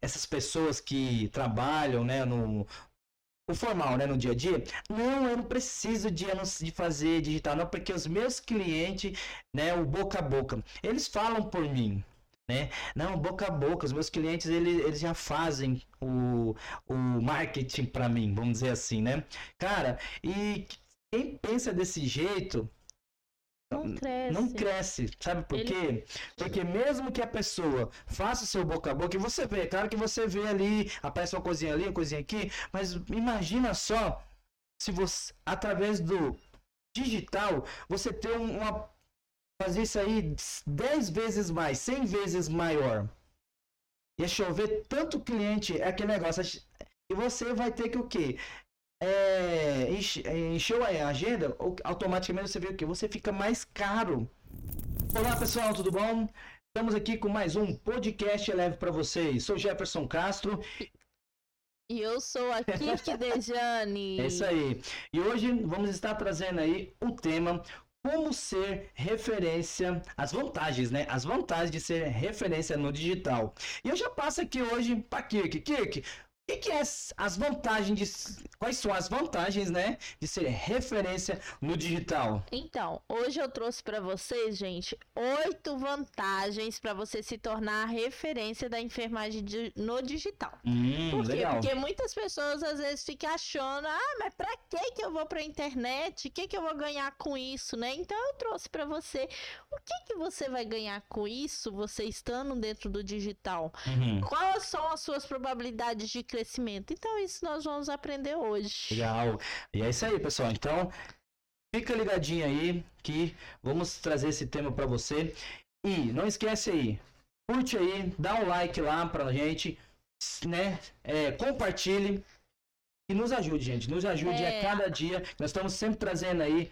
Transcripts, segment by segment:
essas pessoas que trabalham, né, no o formal, né, no dia a dia, não, eu não preciso de, de fazer digital, não, porque os meus clientes, né, o boca a boca, eles falam por mim, né? Não, boca a boca, os meus clientes eles, eles já fazem o, o marketing para mim, vamos dizer assim, né? Cara, e quem pensa desse jeito não cresce. Não cresce, sabe por Ele... quê? Porque mesmo que a pessoa faça o seu boca a boca, e você vê, é claro que você vê ali, aparece uma coisinha ali, uma coisinha aqui, mas imagina só se você, através do digital, você ter uma fazer isso aí 10 vezes mais, 100 vezes maior. Ia chover tanto cliente, é aquele negócio. E você vai ter que o quê? É, encheu a agenda, automaticamente você vê o que? Você fica mais caro. Olá pessoal, tudo bom? Estamos aqui com mais um podcast leve para vocês. Sou Jefferson Castro. E eu sou a Kiki Dejane. É isso aí. E hoje vamos estar trazendo aí o tema como ser referência, as vantagens, né? As vantagens de ser referência no digital. E eu já passo aqui hoje para Kirk. Kirk, o que, que, é as vantagens de, quais são as vantagens, né, de ser referência no digital? Então, hoje eu trouxe para vocês, gente, oito vantagens para você se tornar referência da enfermagem de, no digital. Hum, Por quê? Legal. Porque muitas pessoas às vezes ficam achando, ah, mas para que que eu vou para a internet? O que que eu vou ganhar com isso, né? Então eu trouxe para você o que que você vai ganhar com isso, você estando dentro do digital. Uhum. Quais são as suas probabilidades de crescimento. Então, isso nós vamos aprender hoje. Legal. E é isso aí, pessoal. Então, fica ligadinho aí que vamos trazer esse tema para você. E não esquece aí, curte aí, dá um like lá pra gente, né? É, compartilhe e nos ajude, gente. Nos ajude é... a cada dia. Nós estamos sempre trazendo aí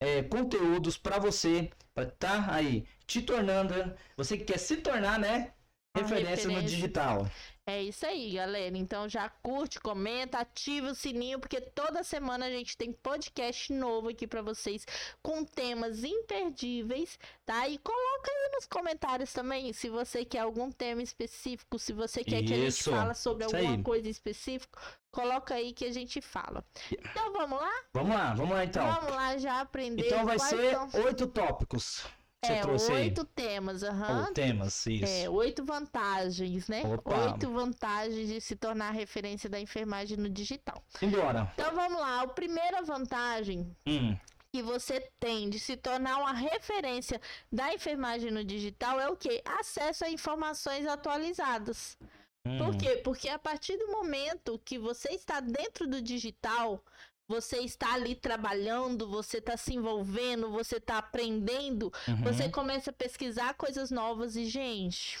é, conteúdos para você, para estar tá aí te tornando, você que quer se tornar, né? Referência, referência no digital. É isso aí, galera. Então já curte, comenta, ativa o sininho, porque toda semana a gente tem podcast novo aqui para vocês com temas imperdíveis, tá? E coloca aí nos comentários também se você quer algum tema específico, se você quer isso. que a gente fala sobre isso alguma aí. coisa específica, coloca aí que a gente fala. Então vamos lá? Vamos lá, vamos lá então. Vamos lá já aprender. Então vai ser são... oito tópicos. Você é, oito aí? temas, aham. Uhum. temas, isso. É, oito vantagens, né? Opa. Oito vantagens de se tornar referência da enfermagem no digital. Embora. Então vamos lá. A primeira vantagem hum. que você tem de se tornar uma referência da enfermagem no digital é o quê? Acesso a informações atualizadas. Hum. Por quê? Porque a partir do momento que você está dentro do digital, você está ali trabalhando, você está se envolvendo, você está aprendendo, uhum. você começa a pesquisar coisas novas e, gente,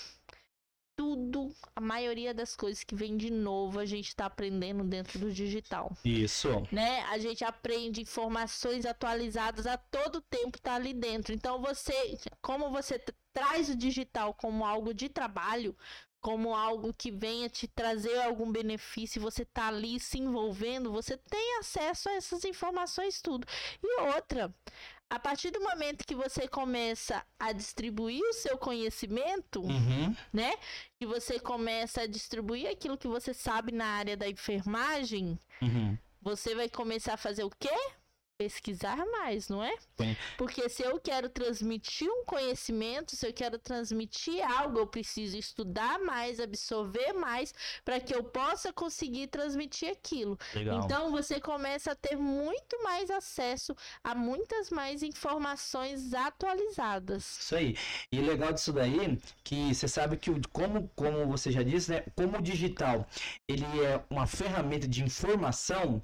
tudo, a maioria das coisas que vem de novo, a gente está aprendendo dentro do digital. Isso. Né? A gente aprende informações atualizadas a todo tempo tá ali dentro. Então você, como você traz o digital como algo de trabalho, como algo que venha te trazer algum benefício, você tá ali se envolvendo, você tem acesso a essas informações tudo. E outra, a partir do momento que você começa a distribuir o seu conhecimento, uhum. né? Que você começa a distribuir aquilo que você sabe na área da enfermagem, uhum. você vai começar a fazer o quê? Pesquisar mais, não é? Sim. Porque se eu quero transmitir um conhecimento, se eu quero transmitir algo, eu preciso estudar mais, absorver mais, para que eu possa conseguir transmitir aquilo. Legal. Então você começa a ter muito mais acesso a muitas mais informações atualizadas. Isso aí. E legal disso daí, que você sabe que como, como você já disse, né? Como o digital ele é uma ferramenta de informação,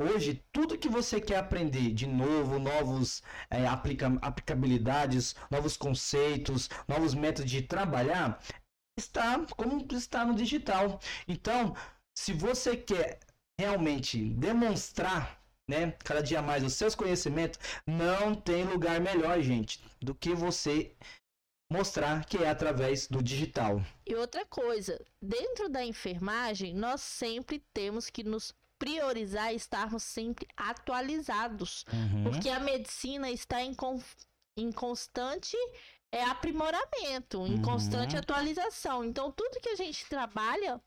Hoje, tudo que você quer aprender de novo, novos é, aplica aplicabilidades, novos conceitos, novos métodos de trabalhar, está como está no digital. Então, se você quer realmente demonstrar, né, cada dia mais os seus conhecimentos, não tem lugar melhor, gente, do que você mostrar que é através do digital. E outra coisa, dentro da enfermagem, nós sempre temos que nos priorizar estarmos sempre atualizados. Uhum. Porque a medicina está em, em constante é aprimoramento, em Uhum. constante atualização. Então, tudo que a gente trabalha,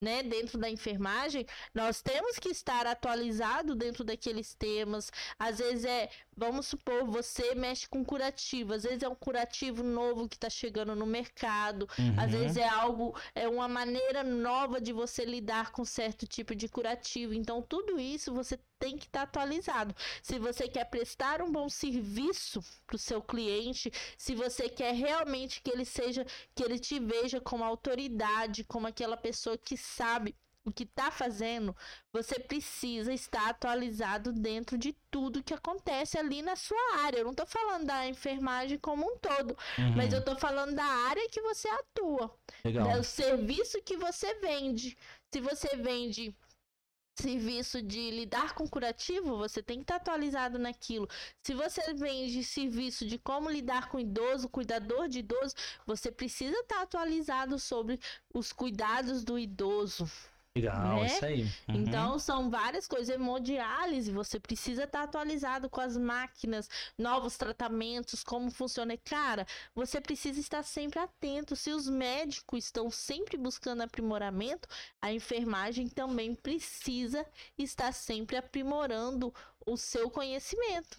né, dentro da enfermagem, nós temos que estar atualizado dentro daqueles temas. Às vezes é, vamos supor, você mexe com curativo, às vezes é um curativo novo que está chegando no mercado, às Uhum. vezes é algo, é uma maneira nova de você lidar com certo tipo de curativo. Então, tudo isso você tem que estar atualizado. Se você quer prestar um bom serviço para o seu cliente, se você quer realmente que ele seja, que ele te veja como autoridade, como aquela pessoa que sabe o que está fazendo, você precisa estar atualizado dentro de tudo que acontece ali na sua área. Eu não estou falando da enfermagem como um todo, Uhum. mas eu estou falando da área que você atua. Legal. É o serviço que você vende. Se você vende serviço de lidar com curativo, você tem que estar atualizado naquilo. Se você vende serviço de como lidar com idoso, cuidador de idoso, você precisa estar atualizado sobre os cuidados do idoso. Legal, né? isso aí. Uhum. Então, são várias coisas. Hemodiálise, você precisa estar atualizado com as máquinas, novos tratamentos, como funciona. Cara, você precisa estar sempre atento. Se os médicos estão sempre buscando aprimoramento, a enfermagem também precisa estar sempre aprimorando o seu conhecimento.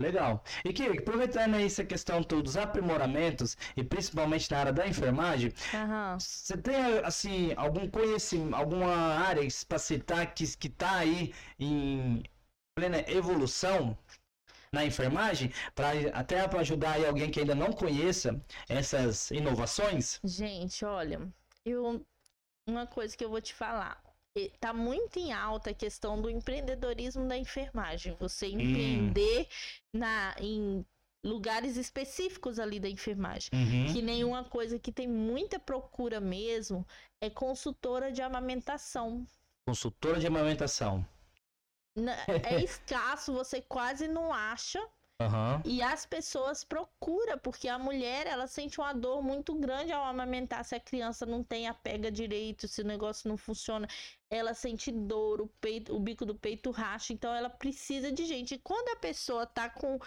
Legal. E que aproveitando aí essa questão dos aprimoramentos, e principalmente na área da enfermagem, Aham. você tem assim algum conhecimento, alguma área para citar que que tá aí em plena evolução na enfermagem, para até para ajudar alguém que ainda não conheça essas inovações? Gente, olha, eu uma coisa que eu vou te falar. Tá muito em alta a questão do empreendedorismo da enfermagem. Você empreender na, em lugares específicos ali da enfermagem. Uhum. Que nenhuma coisa que tem muita procura mesmo é consultora de amamentação. Consultora de amamentação. É escasso, você quase não acha. Aham. E as pessoas procuram, porque a mulher, ela sente uma dor muito grande ao amamentar. Se a criança não tem a pega direito, se o negócio não funciona, ela sente dor, o, peito, o bico do peito racha. Então, ela precisa de gente. E quando a pessoa tá com.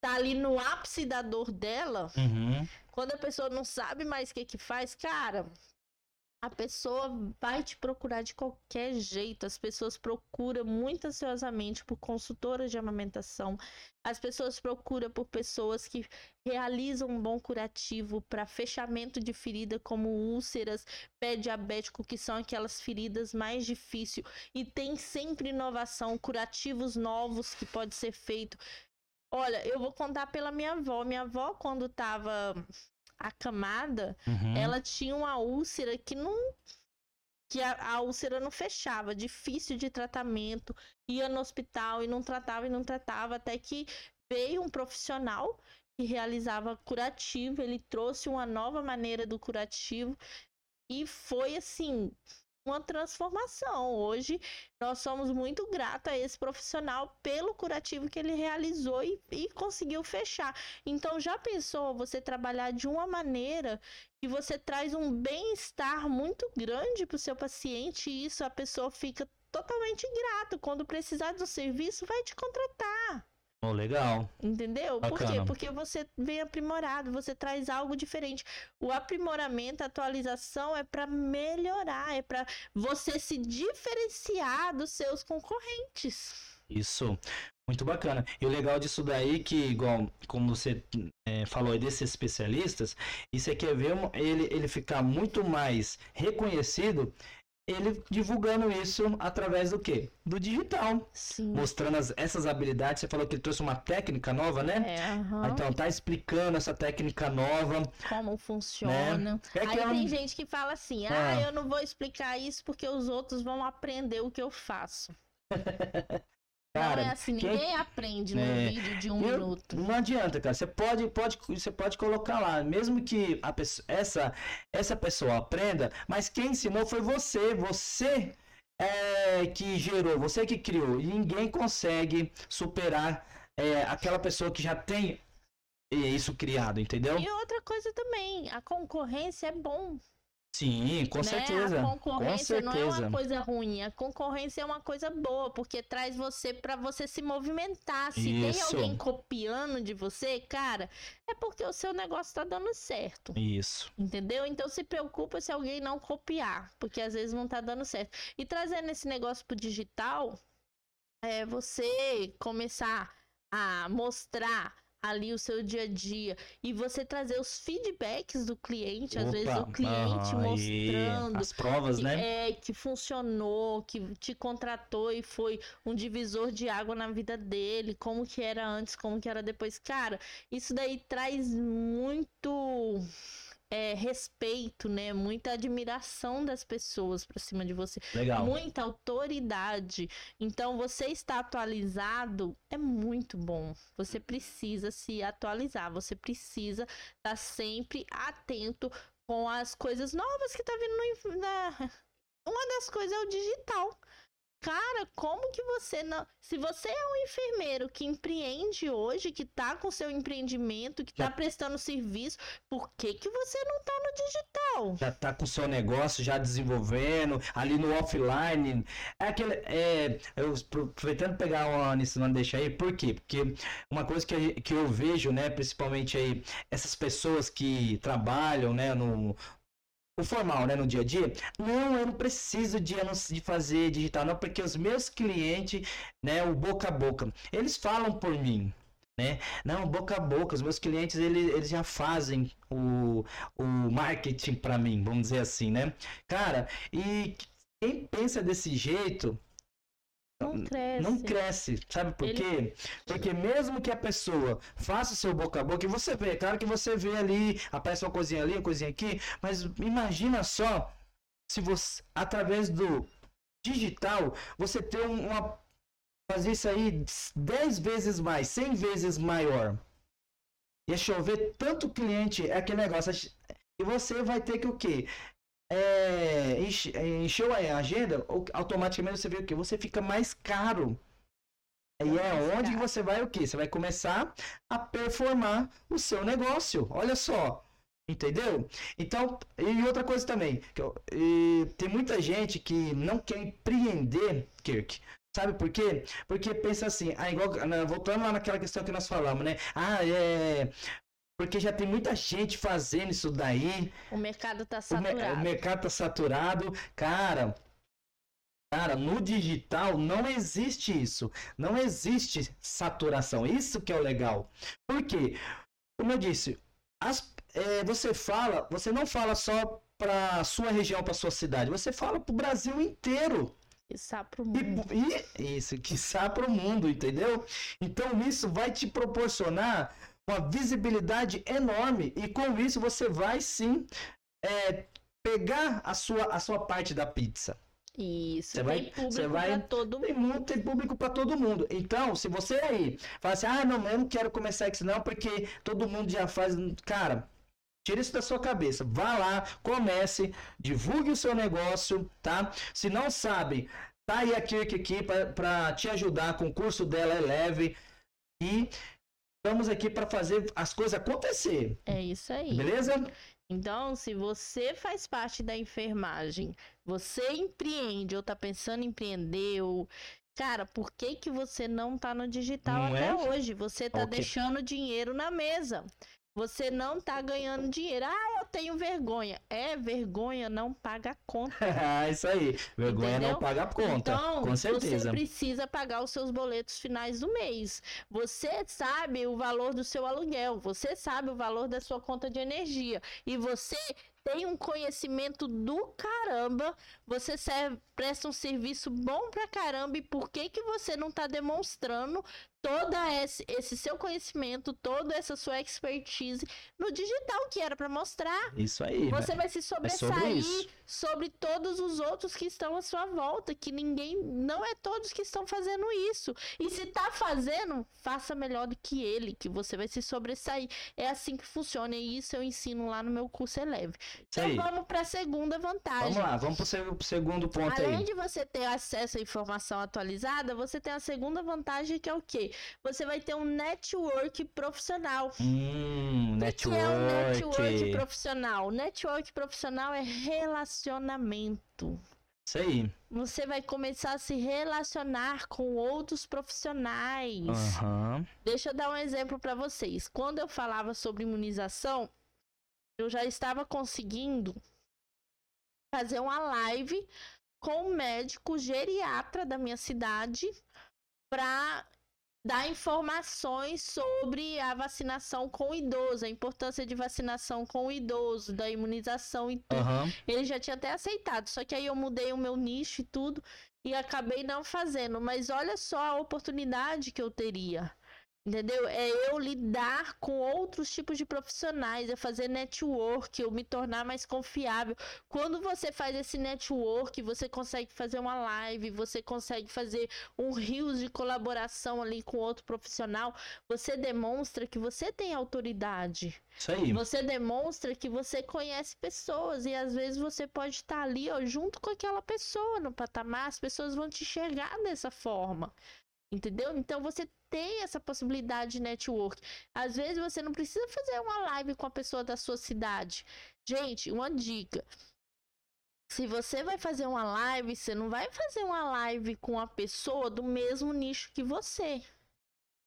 tá ali no ápice da dor dela, Uhum. quando a pessoa não sabe mais o que que faz, cara, a pessoa vai te procurar de qualquer jeito. As pessoas procuram muito ansiosamente por consultoras de amamentação. As pessoas procuram por pessoas que realizam um bom curativo para fechamento de ferida, como úlceras, pé diabético, que são aquelas feridas mais difíceis. E tem sempre inovação, curativos novos que pode ser feito. Olha, eu vou contar pela minha avó. Minha avó, quando estava acamada, Uhum. ela tinha uma úlcera que não. que a, a úlcera não fechava, difícil de tratamento, ia no hospital e não tratava e não tratava, até que veio um profissional que realizava curativo, ele trouxe uma nova maneira do curativo e foi assim. Uma transformação. Hoje nós somos muito gratos a esse profissional pelo curativo que ele realizou e, e conseguiu fechar. Então, já pensou você trabalhar de uma maneira que você traz um bem-estar muito grande para o seu paciente e isso a pessoa fica totalmente grata. Quando precisar do serviço, vai te contratar. Oh, legal. Entendeu? Por quê? Bacana. Porque você vem aprimorado, você traz algo diferente. O aprimoramento, a atualização é para melhorar, é para você se diferenciar dos seus concorrentes. Isso. Muito bacana. E o legal disso daí que, igual, como você é, falou desses especialistas, e você quer ver um- ele, ele ficar muito mais reconhecido, ele divulgando isso através do quê? Do digital. Sim. Mostrando as- essas habilidades. Você falou que ele trouxe uma técnica nova, né? É, aham. Então tá explicando essa técnica nova. como funciona. É Aí é tem gente que fala assim: Ah. ah, eu não vou explicar isso porque os outros vão aprender o que eu faço. Cara, não é assim, quem- ninguém aprende num É, vídeo de um Eu- minuto. Não adianta, cara. Você pode, pode, você pode colocar lá, mesmo que a pessoa, essa, essa pessoa aprenda, mas quem ensinou foi você. Você é, que gerou, você que criou. E ninguém consegue superar é, aquela pessoa que já tem é, isso criado, entendeu? E outra coisa também, a concorrência é bom. Sim, com né? certeza. A concorrência com não é uma certeza. coisa ruim, a concorrência é uma coisa boa, porque traz você para você se movimentar. Se tem Isso. alguém copiando de você, cara, é porque o seu negócio tá dando certo. Isso. Entendeu? Então se preocupa se alguém não copiar, porque às vezes não tá dando certo. E trazendo esse negócio pro digital, é você começar a mostrar ali o seu dia a dia e você trazer os feedbacks do cliente, às vezes o Opa, cliente mostrando As provas, que, né? é, que funcionou, que te contratou e foi um divisor de água na vida dele, como que era antes, como que era depois. Cara, isso daí traz muito é, respeito, né? Muita admiração das pessoas pra cima de você. Legal. Muita autoridade. Então, você estar atualizado é muito bom. Você precisa se atualizar. Você precisa estar sempre atento com as coisas novas que tá vindo no, na... Uma das coisas é o digital. Cara, como que você não. Se você é um enfermeiro que empreende hoje, que tá com seu empreendimento, que Já- tá prestando serviço, por que, que você não tá no digital? Já tá com o seu negócio já desenvolvendo, ali no offline. É aquele. É, eu aproveitando pegar uma nisso, não deixa aí, por quê? Porque uma coisa que, que eu vejo, né, principalmente aí, essas pessoas que trabalham, né, no. O formal, né, no dia a dia, não, eu não preciso de, de fazer digital, não, porque os meus clientes, né, o boca a boca, eles falam por mim, né? Não, boca a boca, os meus clientes, eles, eles já fazem o, o marketing para mim, vamos dizer assim, né? Cara, e quem pensa desse jeito Não cresce. não cresce, sabe por Ele- quê? Porque mesmo que a pessoa faça o seu boca a boca, e você vê, claro que você vê ali, aparece uma coisinha ali, uma coisinha aqui, mas imagina só se você, através do digital, você ter um- uma. fazer isso aí 10 vezes mais, 100 vezes maior. Ia chover tanto cliente, é aquele negócio. E você vai ter que o quê? É, enche- encheu a agenda, automaticamente você vê o quê? Você fica mais caro. E é onde você vai o quê? Você vai começar a performar o seu negócio. Olha só. Entendeu? Então, e outra coisa também, que eu- e tem muita gente que não quer empreender, Kirk. Sabe por quê? Porque pensa assim, ah, igual, na- voltando lá naquela questão que nós falamos, né? Ah, é. Porque já tem muita gente fazendo isso daí. O mercado tá O, me- saturado. o mercado tá saturado. Cara, cara, no digital não existe isso. Não existe saturação. Isso que é o legal. Por quê? Como eu disse, as- é, você fala, você não fala só para sua região, para sua cidade. Você fala para o Brasil inteiro. Isso pro E, mundo. e isso, que para o mundo, entendeu? Então isso vai te proporcionar uma visibilidade enorme e com isso você vai sim é, pegar a sua, a sua parte da pizza. Isso. Você tem vai- público vai- pra todo Tem mundo. muito, tem público para todo mundo. Então, se você aí fala assim, ah, não, eu não quero começar isso não, porque todo mundo já faz. Cara, tira isso da sua cabeça. Vá lá, comece, divulgue o seu negócio, tá? Se não sabe, tá aí a Kirk aqui para te ajudar com o curso dela, é leve. E estamos aqui para fazer as coisas acontecer, É isso aí. beleza? Então, se você faz parte da enfermagem, você empreende ou tá pensando em empreender, ou... cara, por que que você não tá no digital Não até é? hoje? Você tá Ok. deixando dinheiro na mesa. Você não tá ganhando dinheiro. Ah, eu tenho vergonha. É, vergonha não paga conta. isso aí. Vergonha Entendeu? não paga a conta. Então, com certeza. você precisa pagar os seus boletos finais do mês. Você sabe o valor do seu aluguel, você sabe o valor da sua conta de energia e você tem um conhecimento do caramba, você serve, presta um serviço bom pra caramba e por que que você não tá demonstrando toda esse, esse seu conhecimento, toda essa sua expertise no digital que era pra mostrar? Isso aí. Você vai se É sobre sobressair sobre todos os outros que estão à sua volta, que ninguém, não é todos que estão fazendo isso. E se tá fazendo, faça melhor do que ele, que você vai se sobressair. É assim que funciona e isso eu ensino lá no meu curso Eleve. Isso Então aí. vamos para a segunda vantagem. Vamos lá, vamos pro pro segundo ponto Além aí. de você ter acesso à informação atualizada, você tem a segunda vantagem que é o quê? Você vai ter um network profissional. Hum, O network. que é um network profissional? Network profissional é relacionamento. Isso aí. Você vai começar a se relacionar com outros profissionais. Aham. Deixa eu dar um exemplo para vocês. Quando eu falava sobre imunização, eu já estava conseguindo fazer uma live com um médico geriatra da minha cidade para dar informações sobre a vacinação com o idoso, a importância de vacinação com o idoso, da imunização e tudo. Aham. Ele já tinha até aceitado, só que aí eu mudei o meu nicho e tudo e acabei não fazendo. Mas olha só a oportunidade que eu teria. Entendeu? É eu lidar com outros tipos de profissionais, é fazer network, eu me tornar mais confiável. Quando você faz esse network, você consegue fazer uma live, você consegue fazer um rios de colaboração ali com outro profissional, você demonstra que você tem autoridade. Isso aí. Você demonstra que você conhece pessoas e às vezes você pode estar ali, ó, junto com aquela pessoa no patamar, as pessoas vão te enxergar dessa forma. Entendeu? Então você tem essa possibilidade de network. Às vezes você não precisa fazer uma live com a pessoa da sua cidade. Gente, uma dica. Se você vai fazer uma live, você não vai fazer uma live com a pessoa do mesmo nicho que você,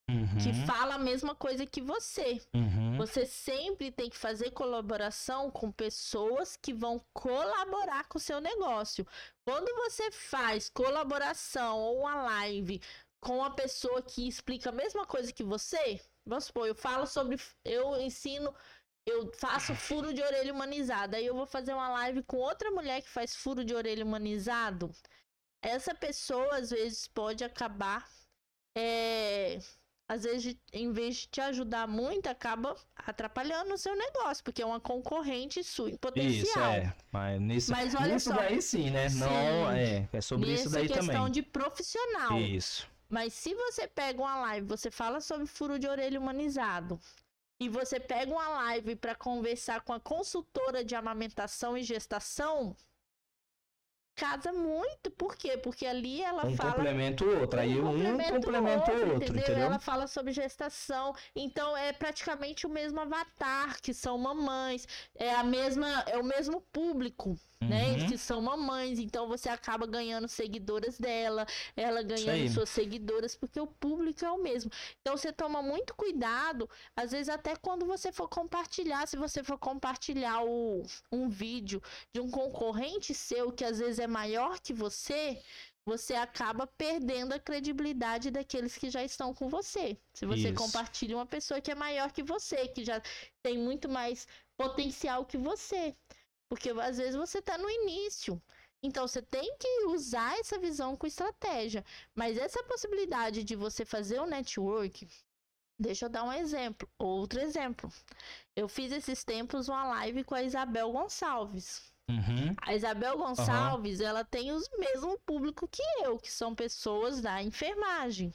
que Uhum. fala a mesma coisa que você. Uhum. Você sempre tem que fazer colaboração com pessoas que vão colaborar com o seu negócio. Quando você faz colaboração ou uma live com uma pessoa que explica a mesma coisa que você, vamos supor, eu falo sobre. Eu ensino. Eu faço furo de orelha humanizado. Aí eu vou fazer uma live com outra mulher que faz furo de orelha humanizado. Essa pessoa, às vezes, pode acabar. é, às vezes, em vez de te ajudar muito, acaba atrapalhando o seu negócio, porque é uma concorrente sua em Isso, potencial. é. Mas nisso, Mas olha nisso só. daí sim, né? Não, Sim. é. É sobre isso daí questão também. de profissional. Isso. Mas se você pega uma live, você fala sobre furo de orelha humanizado, e você pega uma live para conversar com a consultora de amamentação e gestação, casa muito. Por quê? Porque ali ela Um fala complementa o outro. Aí um complementa o outro, entendeu? Ela fala sobre gestação. Então é praticamente o mesmo avatar, que são mamães. É a mesma, é o mesmo público, né? Uhum. Que são mamães. Então você acaba ganhando seguidoras dela, ela ganhando suas seguidoras, porque o público é o mesmo. Então você toma muito cuidado, às vezes até quando você for compartilhar, se você for compartilhar o, um vídeo de um concorrente seu que às vezes é maior que você, você acaba perdendo a credibilidade daqueles que já estão com você. Se você Isso. compartilha uma pessoa que é maior que você, que já tem muito mais potencial que você. Porque às vezes você está no início. Então você tem que usar essa visão com estratégia. Mas essa possibilidade de você fazer o network, deixa eu dar um exemplo. Outro exemplo. Eu fiz esses tempos uma live com a Isabel Gonçalves. Uhum. A Isabel Gonçalves, ela tem o mesmo público que eu, que são pessoas da enfermagem.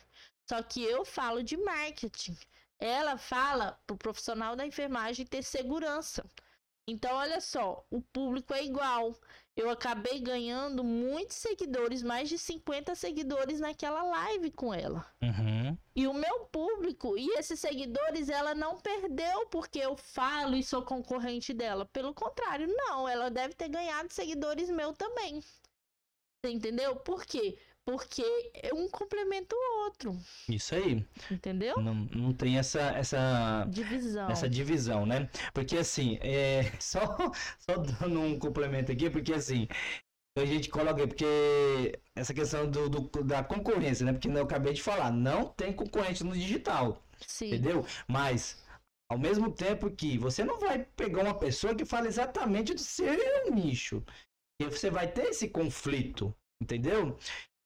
Só que eu falo de marketing. Ela fala pro profissional da enfermagem ter segurança. Então, olha só, o público é igual. Eu acabei ganhando muitos seguidores, mais de 50 seguidores naquela live com ela. Uhum. E o meu público e esses seguidores ela não perdeu porque eu falo e sou concorrente dela. Pelo contrário, não, ela deve ter ganhado seguidores meu também. Você entendeu? Por quê? Porque um complementa o outro, Isso aí. entendeu? Não, não tem essa, essa, Divisão. essa divisão, né? Porque assim, é, só, só dando um complemento aqui, porque assim, a gente coloca, porque essa questão do, do- da concorrência, né? Porque eu acabei de falar, não tem concorrente no digital, Sim. entendeu? Mas, ao mesmo tempo que você não vai pegar uma pessoa que fala exatamente do seu nicho, e você vai ter esse conflito, entendeu?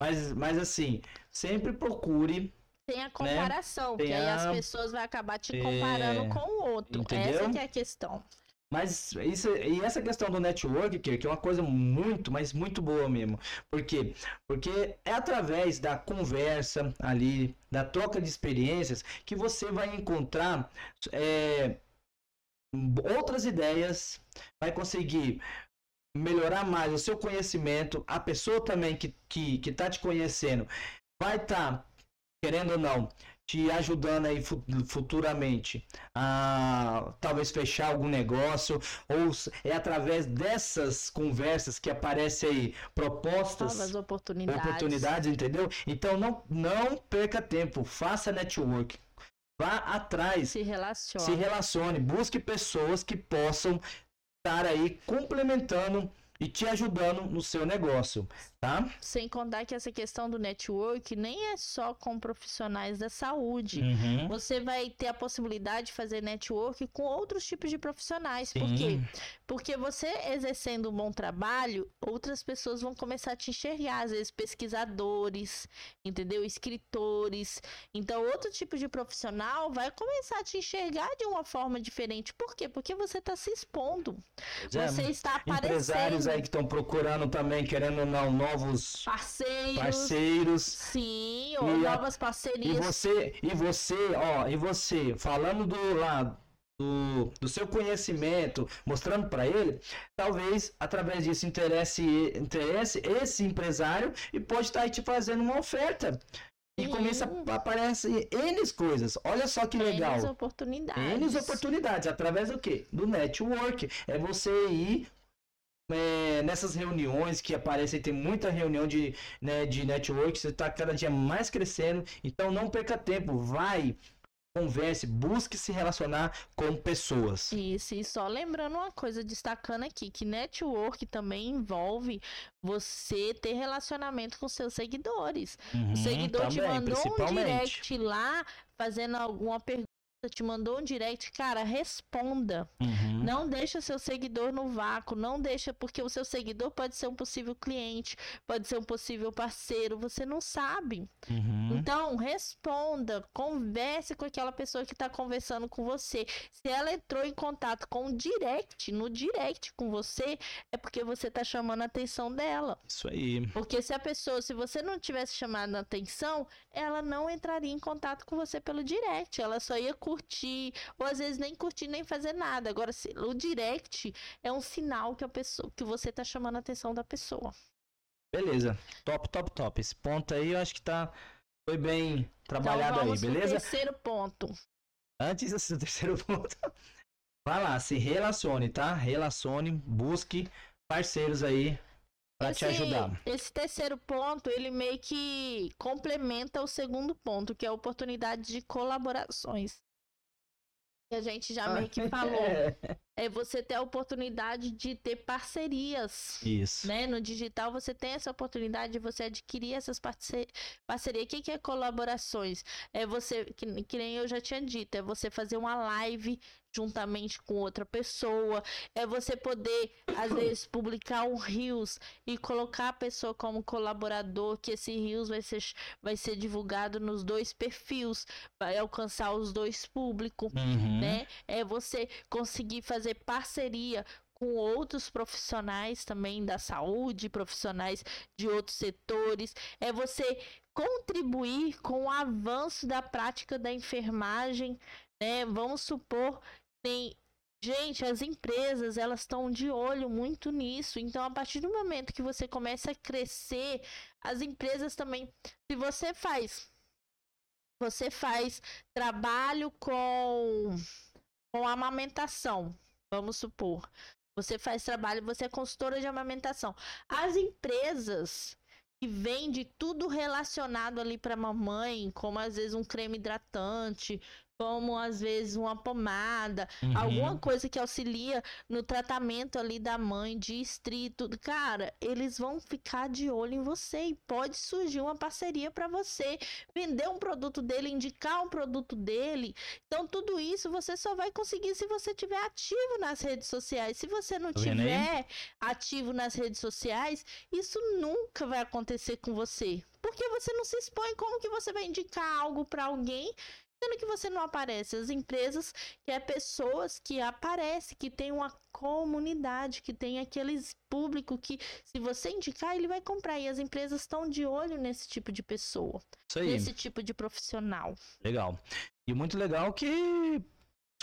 Mas, mas assim, sempre procure Tem a comparação, Tem que aí as pessoas vão acabar te É, comparando com o outro. entendeu? Essa que é a questão. Mas isso, e essa questão do network, que é uma coisa muito, mas muito boa mesmo. Por quê? Porque é através da conversa ali, da troca de experiências, que você vai encontrar é, outras ideias, vai conseguir melhorar mais o seu conhecimento, a pessoa também que, que, que tá te conhecendo vai estar, querendo ou não, te ajudando aí futuramente a talvez fechar algum negócio ou é através dessas conversas que aparecem aí propostas novas oportunidades. oportunidades entendeu? Então não não perca tempo faça network vá atrás se relacione. se relacione busque pessoas que possam estar aí complementando e te ajudando no seu negócio, tá? Sem contar que essa questão do network nem é só com profissionais da saúde. Uhum. Você vai ter a possibilidade de fazer network com outros tipos de profissionais. Sim. Por quê? Porque você exercendo um bom trabalho, outras pessoas vão começar a te enxergar, às vezes pesquisadores, entendeu? Escritores. Então, outro tipo de profissional vai começar a te enxergar de uma forma diferente. Por quê? Porque você está se expondo. É, você está aparecendo. Empresários aí que estão procurando também, querendo ou não, novos parceiros. parceiros. Sim, ou e novas parcerias. E você, e você, ó, e você, falando do lado do, do seu conhecimento, mostrando para ele, talvez através disso interesse, interesse esse empresário e pode estar tá te fazendo uma oferta. E começa a aparecer N coisas. Olha só que legal. N oportunidades. N oportunidades. Através do quê? Do network. É você ir é, nessas reuniões que aparecem, tem muita reunião de, né, de network, você está cada dia mais crescendo, então não perca tempo, vai, converse, busque se relacionar com pessoas. Isso, e só lembrando uma coisa, destacando aqui, que network também envolve você ter relacionamento com seus seguidores. Uhum, o seguidor também, te mandou um direct lá, fazendo alguma pergunta te mandou um direct, cara, responda. Uhum. Não deixa seu seguidor no vácuo, não deixa porque o seu seguidor pode ser um possível cliente, pode ser um possível parceiro, você não sabe. Uhum. Então, responda, converse com aquela pessoa que está conversando com você. Se ela entrou em contato com o direct, no direct com você, é porque você está chamando a atenção dela. Isso aí. Porque se a pessoa, se você não tivesse chamado a atenção, ela não entraria em contato com você pelo direct, ela só ia curtir curtir, ou às vezes nem curtir nem fazer nada. Agora, se, o direct é um sinal que a pessoa que você tá chamando a atenção da pessoa. Beleza. Top, top, top. Esse ponto aí eu acho que tá foi bem trabalhado então, aí, beleza? terceiro ponto. Antes do terceiro ponto. Vai lá, se relacione, tá? Relacione, busque parceiros aí para te ajudar. Esse terceiro ponto, ele meio que complementa o segundo ponto, que é a oportunidade de colaborações que a gente já meio que falou. é você ter a oportunidade de ter parcerias. Isso. Né? No digital você tem essa oportunidade de você adquirir essas parcerias. O que, que é colaborações? É você, que, que nem eu já tinha dito, é você fazer uma live juntamente com outra pessoa, é você poder às vezes publicar um rios e colocar a pessoa como colaborador, que esse rios vai ser vai ser divulgado nos dois perfis, vai alcançar os dois públicos, uhum. né? É você conseguir fazer parceria com outros profissionais também da saúde, profissionais de outros setores, é você contribuir com o avanço da prática da enfermagem, né? Vamos supor tem Gente, as empresas, elas estão de olho muito nisso. Então, a partir do momento que você começa a crescer, as empresas também, se você faz você faz trabalho com com amamentação, vamos supor. Você faz trabalho, você é consultora de amamentação. As empresas que vende tudo relacionado ali para mamãe, como às vezes um creme hidratante, como às vezes uma pomada, uhum. alguma coisa que auxilia no tratamento ali da mãe de estrito, cara, eles vão ficar de olho em você e pode surgir uma parceria para você vender um produto dele, indicar um produto dele. Então tudo isso você só vai conseguir se você tiver ativo nas redes sociais. Se você não tá tiver ativo nas redes sociais, isso nunca vai acontecer com você. Porque você não se expõe, como que você vai indicar algo para alguém sendo que você não aparece? As empresas que é pessoas que aparecem, que tem uma comunidade, que tem aqueles público que se você indicar, ele vai comprar. E as empresas estão de olho nesse tipo de pessoa. Isso aí. Nesse tipo de profissional. Legal. E muito legal que,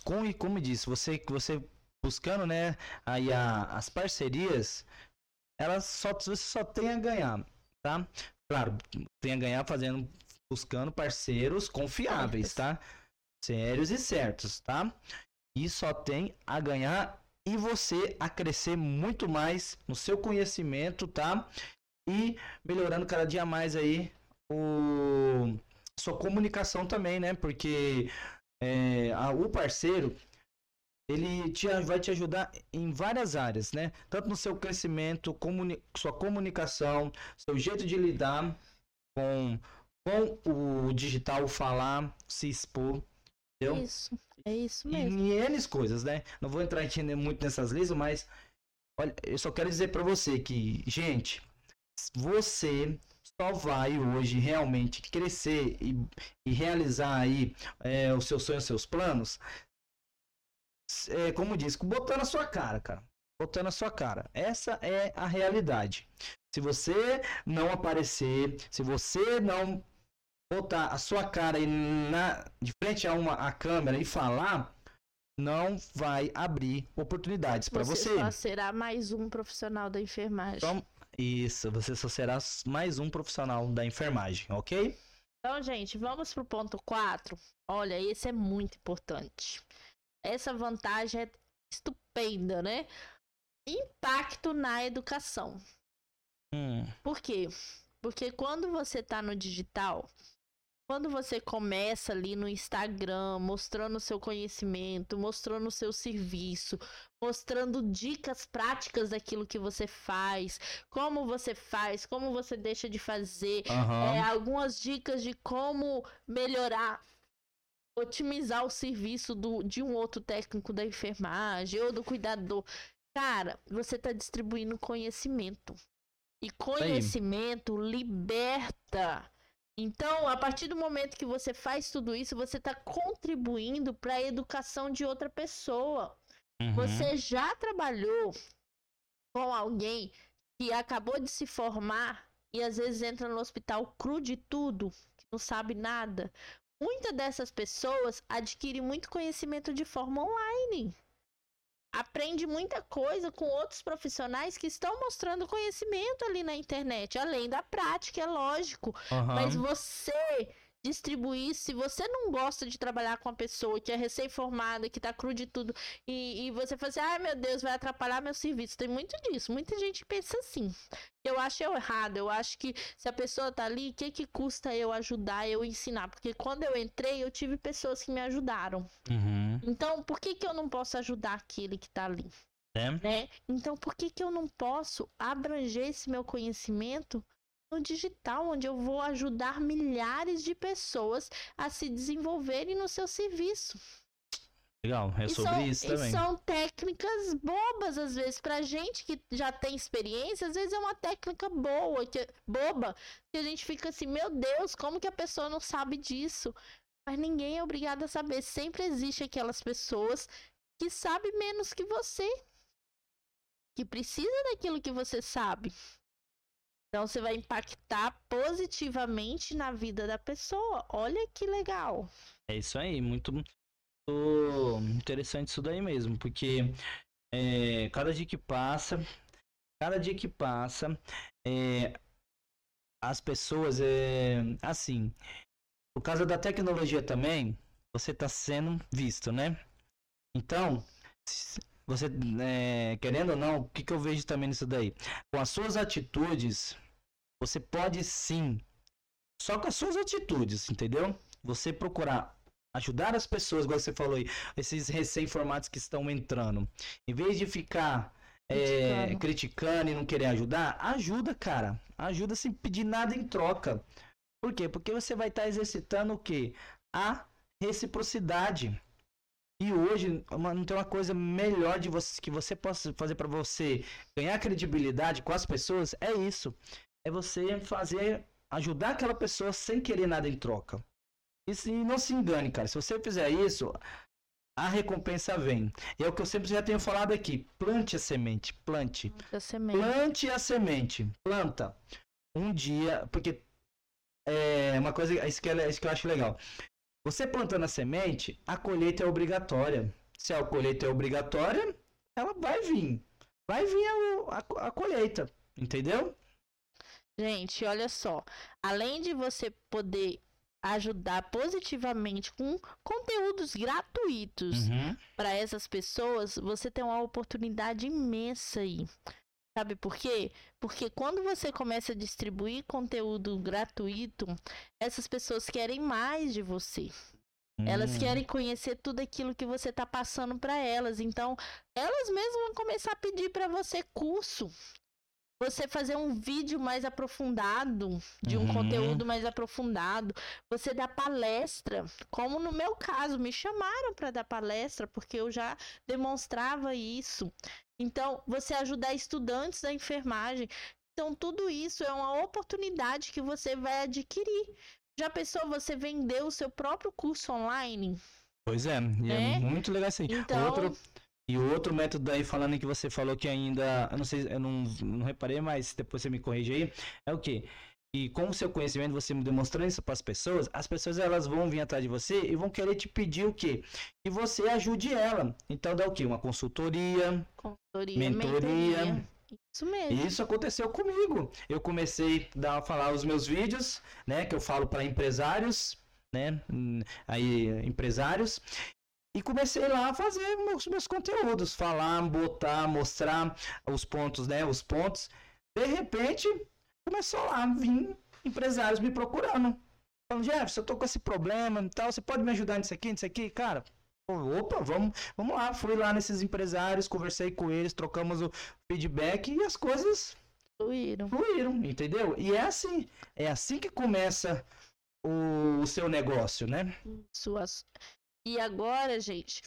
como, como disse, você, você buscando, né, aí a, as parcerias, elas só, você só tem a ganhar, tá? Claro, tem a ganhar fazendo buscando parceiros confiáveis, tá? Sérios e certos, tá? E só tem a ganhar e você a crescer muito mais no seu conhecimento, tá? E melhorando cada dia mais aí o sua comunicação também, né? Porque é, a, o parceiro ele te, vai te ajudar em várias áreas, né? Tanto no seu crescimento, comuni sua comunicação, seu jeito de lidar com, com o digital, falar, se expor. Entendeu? Isso, é isso mesmo. E, e N coisas, né? Não vou entrar muito nessas listas, mas olha, eu só quero dizer para você que, gente, você só vai hoje realmente crescer e, e realizar aí é, os seus sonhos, seus planos, é, como diz, botando a sua cara, cara. Botando a sua cara. Essa é a realidade. Se você não aparecer, se você não botar a sua cara na, de frente a uma a câmera e falar, não vai abrir oportunidades para você. Você só será mais um profissional da enfermagem. Então, isso, você só será mais um profissional da enfermagem, ok? Então, gente, vamos pro ponto 4. Olha, esse é muito importante. Essa vantagem é estupenda, né? Impacto na educação. Hum. Por quê? Porque quando você está no digital, quando você começa ali no Instagram, mostrando o seu conhecimento, mostrando o seu serviço, mostrando dicas práticas daquilo que você faz, como você faz, como você deixa de fazer, uhum. é, algumas dicas de como melhorar otimizar o serviço do, de um outro técnico da enfermagem ou do cuidador. Cara, você está distribuindo conhecimento. E conhecimento liberta. Então, a partir do momento que você faz tudo isso, você está contribuindo para a educação de outra pessoa. Uhum. Você já trabalhou com alguém que acabou de se formar e às vezes entra no hospital cru de tudo, que não sabe nada. Muitas dessas pessoas adquirem muito conhecimento de forma online. Aprende muita coisa com outros profissionais que estão mostrando conhecimento ali na internet, além da prática, é lógico. Uhum. Mas você distribuir. Se você não gosta de trabalhar com uma pessoa que é recém-formada, que tá cru de tudo, e, e você fala assim, ai ah, meu Deus, vai atrapalhar meu serviço. Tem muito disso. Muita gente pensa assim. Eu acho errado. Eu acho que se a pessoa tá ali, o que que custa eu ajudar, eu ensinar? Porque quando eu entrei, eu tive pessoas que me ajudaram. Uhum. Então, por que que eu não posso ajudar aquele que tá ali? É. Né? Então, por que que eu não posso abranger esse meu conhecimento digital, onde eu vou ajudar milhares de pessoas a se desenvolverem no seu serviço. Legal, é sobre são, isso também. são técnicas bobas, às vezes, pra gente que já tem experiência, às vezes é uma técnica boa, que, boba, que a gente fica assim, meu Deus, como que a pessoa não sabe disso? Mas ninguém é obrigado a saber. Sempre existe aquelas pessoas que sabem menos que você. Que precisa daquilo que você sabe. Então você vai impactar positivamente na vida da pessoa. Olha que legal. É isso aí, muito, muito interessante isso daí mesmo, porque é, cada dia que passa, cada dia que passa, é, as pessoas, é, assim, por causa da tecnologia também, você está sendo visto, né? Então, você, é, querendo ou não, o que, que eu vejo também nisso daí? Com as suas atitudes, você pode sim, só com as suas atitudes, entendeu? Você procurar ajudar as pessoas, igual você falou aí, esses recém-formados que estão entrando. Em vez de ficar é, criticando. criticando e não querer ajudar, ajuda, cara. Ajuda sem pedir nada em troca. Por quê? Porque você vai estar tá exercitando o quê? A reciprocidade. E hoje uma, não tem uma coisa melhor de você que você possa fazer para você ganhar credibilidade com as pessoas, é isso é você fazer, ajudar aquela pessoa sem querer nada em troca. E, não se engane, cara. Se você fizer isso, a recompensa vem. É o que eu sempre já tenho falado aqui. Plante a semente. Plante. Plante a semente. Plante a semente. Planta. Um dia. Porque é uma coisa. Isso que, é, isso que eu acho legal. Você plantando a semente, a colheita é obrigatória. Se a colheita é obrigatória, ela vai vir. Vai vir a, a, a colheita. Entendeu? Gente, olha só. Além de você poder ajudar positivamente com conteúdos gratuitos Uhum. para essas pessoas, você tem uma oportunidade imensa aí. Sabe por quê? Porque quando você começa a distribuir conteúdo gratuito, essas pessoas querem mais de você. Elas Hum. querem conhecer tudo aquilo que você está passando para elas. Então, elas mesmas vão começar a pedir para você curso. Você fazer um vídeo mais aprofundado, de um Uhum. conteúdo mais aprofundado. Você dar palestra, como no meu caso, me chamaram para dar palestra porque eu já demonstrava isso. Então, você ajudar estudantes da enfermagem. Então, tudo isso é uma oportunidade que você vai adquirir. Já pensou você vender o seu próprio curso online? Pois é, e é, É? muito legal assim. Então- Outro, e o outro método aí, falando que você falou que ainda, eu não sei, eu não, não reparei, mas depois você me corrige aí, é o quê? E com o seu conhecimento, você demonstrando isso para as pessoas, as pessoas elas vão vir atrás de você e vão querer te pedir o quê? Que você ajude ela. Então dá o quê? Uma consultoria, Consultoria, Mentoria. mentoria. Isso mesmo. E isso aconteceu comigo. Eu comecei a falar os meus vídeos, né? Que eu falo para empresários, né? Aí, empresários. E comecei lá a fazer meus, meus conteúdos, falar, botar, mostrar os pontos, né? Os pontos. De repente, começou lá a vir empresários me procurando. Falando, Jefferson, eu tô com esse problema e tal, você pode me ajudar nisso aqui, nisso aqui? Cara, opa, vamos, vamos lá. Fui lá nesses empresários, conversei com eles, trocamos o feedback e as coisas Fluíram. fluíram, entendeu? E é assim, é assim que começa o, o seu negócio, né? Suas... E agora, gente,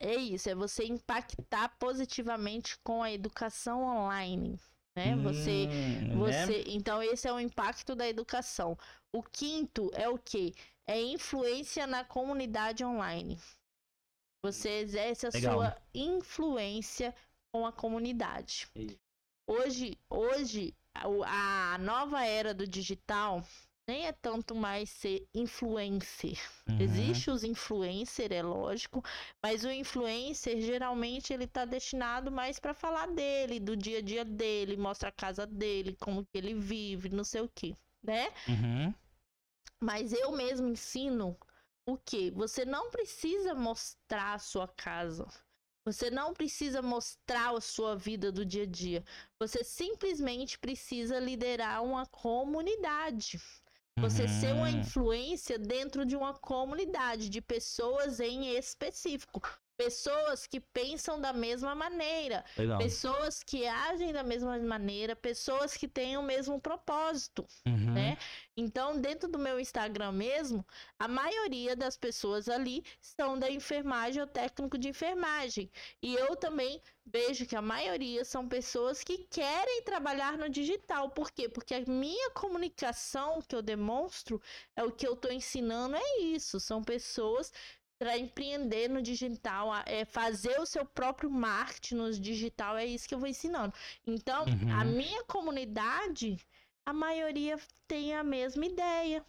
é isso, é você impactar positivamente com a educação online, né? Você Hum, Você, então esse é o impacto da educação. O quinto é o quê? É influência na comunidade online. Você exerce a Legal. sua influência com a comunidade. Hoje, hoje a nova era do digital nem é tanto mais ser influencer. Uhum. Existe os influencer, é lógico, mas o influencer geralmente ele tá destinado mais para falar dele, do dia a dia dele, mostra a casa dele, como que ele vive, não sei o que, né? Uhum. Mas eu mesmo ensino o que? Você não precisa mostrar a sua casa. Você não precisa mostrar a sua vida do dia a dia. Você simplesmente precisa liderar uma comunidade. Você ser uma Uhum. influência dentro de uma comunidade de pessoas em específico. Pessoas que pensam da mesma maneira, Legal. pessoas que agem da mesma maneira, pessoas que têm o mesmo propósito, Uhum. né? Então, dentro do meu Instagram mesmo, a maioria das pessoas ali são da enfermagem ou técnico de enfermagem. E eu também vejo que a maioria são pessoas que querem trabalhar no digital. Por quê? Porque a minha comunicação que eu demonstro é o que eu estou ensinando é isso. São pessoas para empreender no digital, a- é fazer o seu próprio marketing no digital, é isso que eu vou ensinando. Então, a Uhum. minha comunidade, a maioria tem a mesma ideia.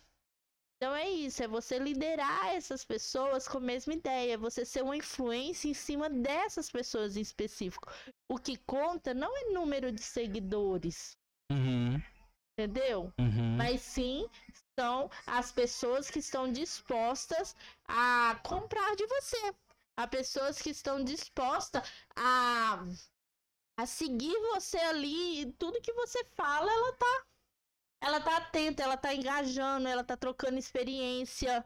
Então é isso, é você liderar essas pessoas com a mesma ideia, é você ser uma influência em cima dessas pessoas em específico. O que conta não é número de seguidores, Uhum. entendeu? Uhum. Mas sim são as pessoas que estão dispostas a comprar de você. Há pessoas que estão dispostas a, a seguir você ali e tudo que você fala, ela tá. Ela tá atenta, ela tá engajando, ela tá trocando experiência.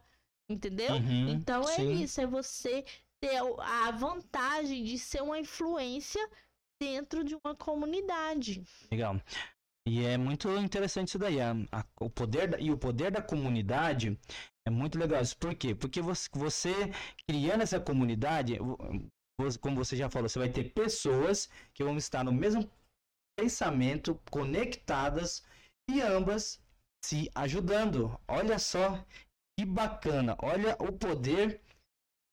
Entendeu? Uhum. Então é Sim. isso, é você ter a vantagem de ser uma influência dentro de uma comunidade. Legal. E é muito interessante isso daí. a- a- o poder da, e o poder da comunidade é muito legal. Isso Por quê? Porque você, você criando essa comunidade, como você já falou, você vai ter pessoas que vão estar no mesmo pensamento, conectadas e ambas se ajudando. Olha só que bacana. Olha o poder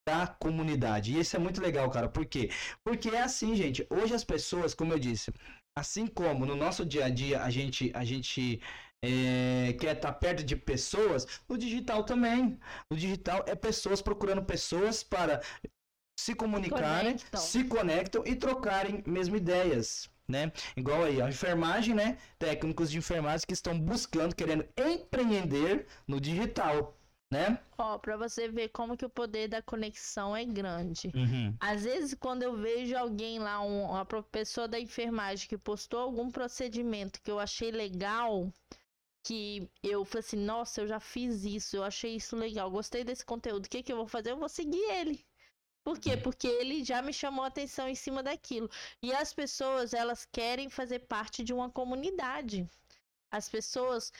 da comunidade. E isso é muito legal, cara. Por quê? Porque é assim, gente. Hoje as pessoas, como eu disse, assim como no nosso dia a dia a gente, a gente é, quer estar perto de pessoas, no digital também. No digital é pessoas procurando pessoas para se comunicarem, Conectam. se conectam e trocarem mesmo ideias. Né? Igual aí, a enfermagem, né? Técnicos de enfermagem que estão buscando, querendo empreender no digital. Né? Ó, pra você ver como que o poder da conexão é grande. Uhum. Às vezes, quando eu vejo alguém lá, um, uma pessoa da enfermagem que postou algum procedimento que eu achei legal, que eu falei assim, nossa, eu já fiz isso, eu achei isso legal, gostei desse conteúdo, o que que eu vou fazer? Eu vou seguir ele. Por quê? Porque ele já me chamou a atenção em cima daquilo. E as pessoas, elas querem fazer parte de uma comunidade. As pessoas,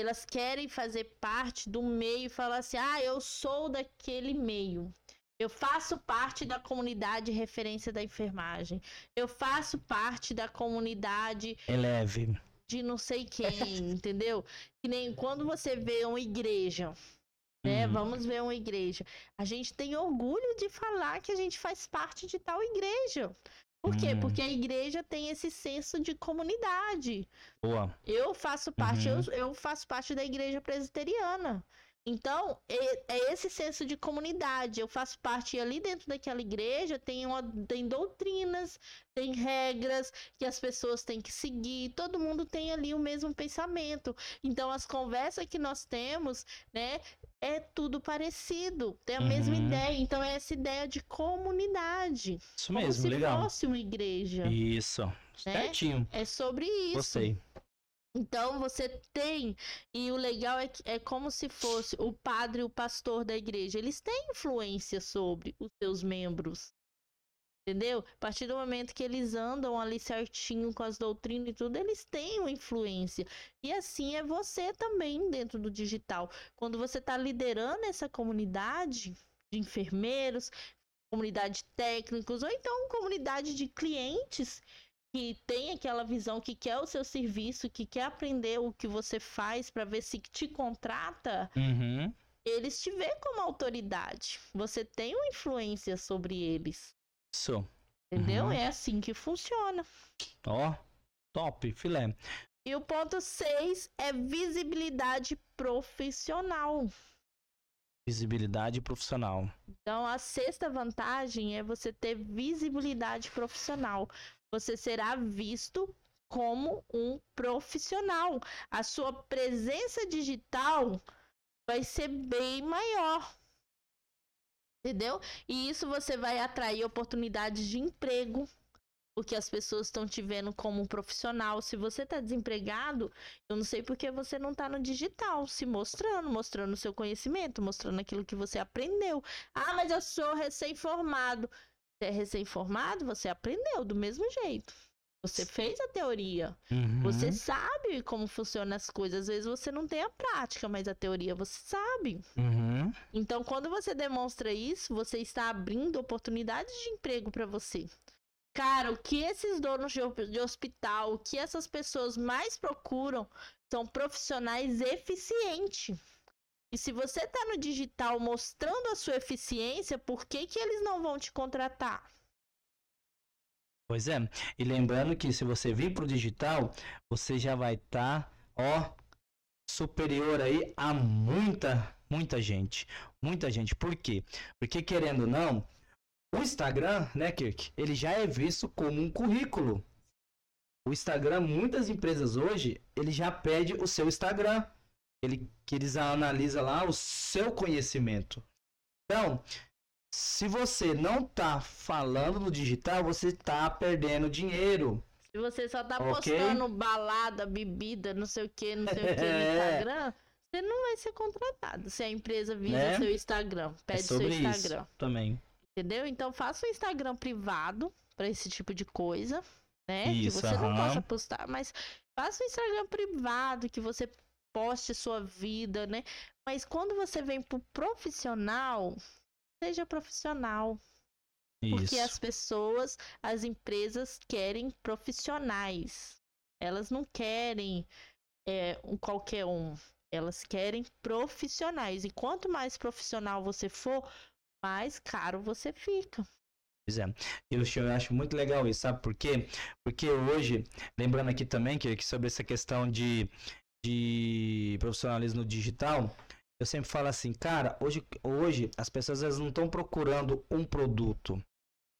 elas querem fazer parte do meio e falar assim: ah, eu sou daquele meio. Eu faço parte da comunidade referência da enfermagem. Eu faço parte da comunidade Eleve. de não sei quem, entendeu? Que nem quando você vê uma igreja, né? Uhum. Vamos ver uma igreja. A gente tem orgulho de falar que a gente faz parte de tal igreja. Por quê? Hum. Porque a igreja tem esse senso de comunidade. Boa. Eu faço parte, Uhum. eu, eu faço parte da igreja presbiteriana. Então, é, é esse senso de comunidade. Eu faço parte ali dentro daquela igreja, tem, uma, tem doutrinas, tem regras que as pessoas têm que seguir. Todo mundo tem ali o mesmo pensamento. Então, as conversas que nós temos, né, é tudo parecido, tem a mesma Uhum. ideia. Então, é essa ideia de comunidade. Isso como mesmo, se legal. fosse uma igreja. Isso. Certinho. É sobre isso. Gostei. Então você tem, e o legal é que é como se fosse o padre e o pastor da igreja, eles têm influência sobre os seus membros. Entendeu? A partir do momento que eles andam ali certinho com as doutrinas e tudo, eles têm uma influência. E assim é você também dentro do digital. Quando você está liderando essa comunidade de enfermeiros, comunidade de técnicos, ou então comunidade de clientes que tem aquela visão que quer o seu serviço, que quer aprender o que você faz para ver se te contrata, Uhum. eles te veem como autoridade. Você tem uma influência sobre eles, Isso. entendeu? Uhum. É assim que funciona. Ó. Top, filé. E o ponto 6 é visibilidade profissional. Visibilidade profissional. Então, a sexta vantagem é você ter visibilidade profissional. Você será visto como um profissional. A sua presença digital vai ser bem maior. Entendeu? E isso você vai atrair oportunidades de emprego, porque as pessoas estão te vendo como um profissional. Se você está desempregado, eu não sei porque você não está no digital, se mostrando, mostrando o seu conhecimento, mostrando aquilo que você aprendeu. Ah, mas eu sou recém-formado. Você é recém-formado, você aprendeu do mesmo jeito. Você fez a teoria. Uhum. Você sabe como funcionam as coisas. Às vezes você não tem a prática, mas a teoria você sabe. Uhum. Então, quando você demonstra isso, você está abrindo oportunidades de emprego para você. Cara, o que esses donos de, de hospital, o que essas pessoas mais procuram são profissionais eficientes. E se você está no digital mostrando a sua eficiência, por que, que eles não vão te contratar? Pois é. E lembrando que se você vir pro digital, você já vai estar, ó, superior aí a muita, muita gente. Muita gente. Por quê? Porque querendo ou não, o Instagram, né, Kirk, ele já é visto como um currículo. O Instagram, muitas empresas hoje, ele já pede o seu Instagram. Ele, que eles analisam lá o seu conhecimento. Então, se você não tá falando no digital, você tá perdendo dinheiro. Se você só tá Ok. postando balada, bebida, não sei o que, não sei o que no É. Instagram, você não vai ser contratado. Se a empresa visa Né? seu Instagram, pede é seu sobre Instagram. isso também. Entendeu? Então faça um Instagram privado para esse tipo de coisa, né? Isso, que você não aham. possa postar, mas faça um Instagram privado que você poste sua vida, né? Mas quando você vem pro profissional, seja profissional, porque Isso. as pessoas, as empresas querem profissionais. Elas não querem é, um qualquer um. Elas querem profissionais. E quanto mais profissional você for, mais caro você fica. Pois é. Eu, acho- eu acho muito legal isso, sabe por quê? Porque hoje, lembrando aqui também que, que sobre essa questão de, de profissionalismo digital, eu sempre falo assim, cara, hoje, hoje as pessoas elas não estão procurando um produto,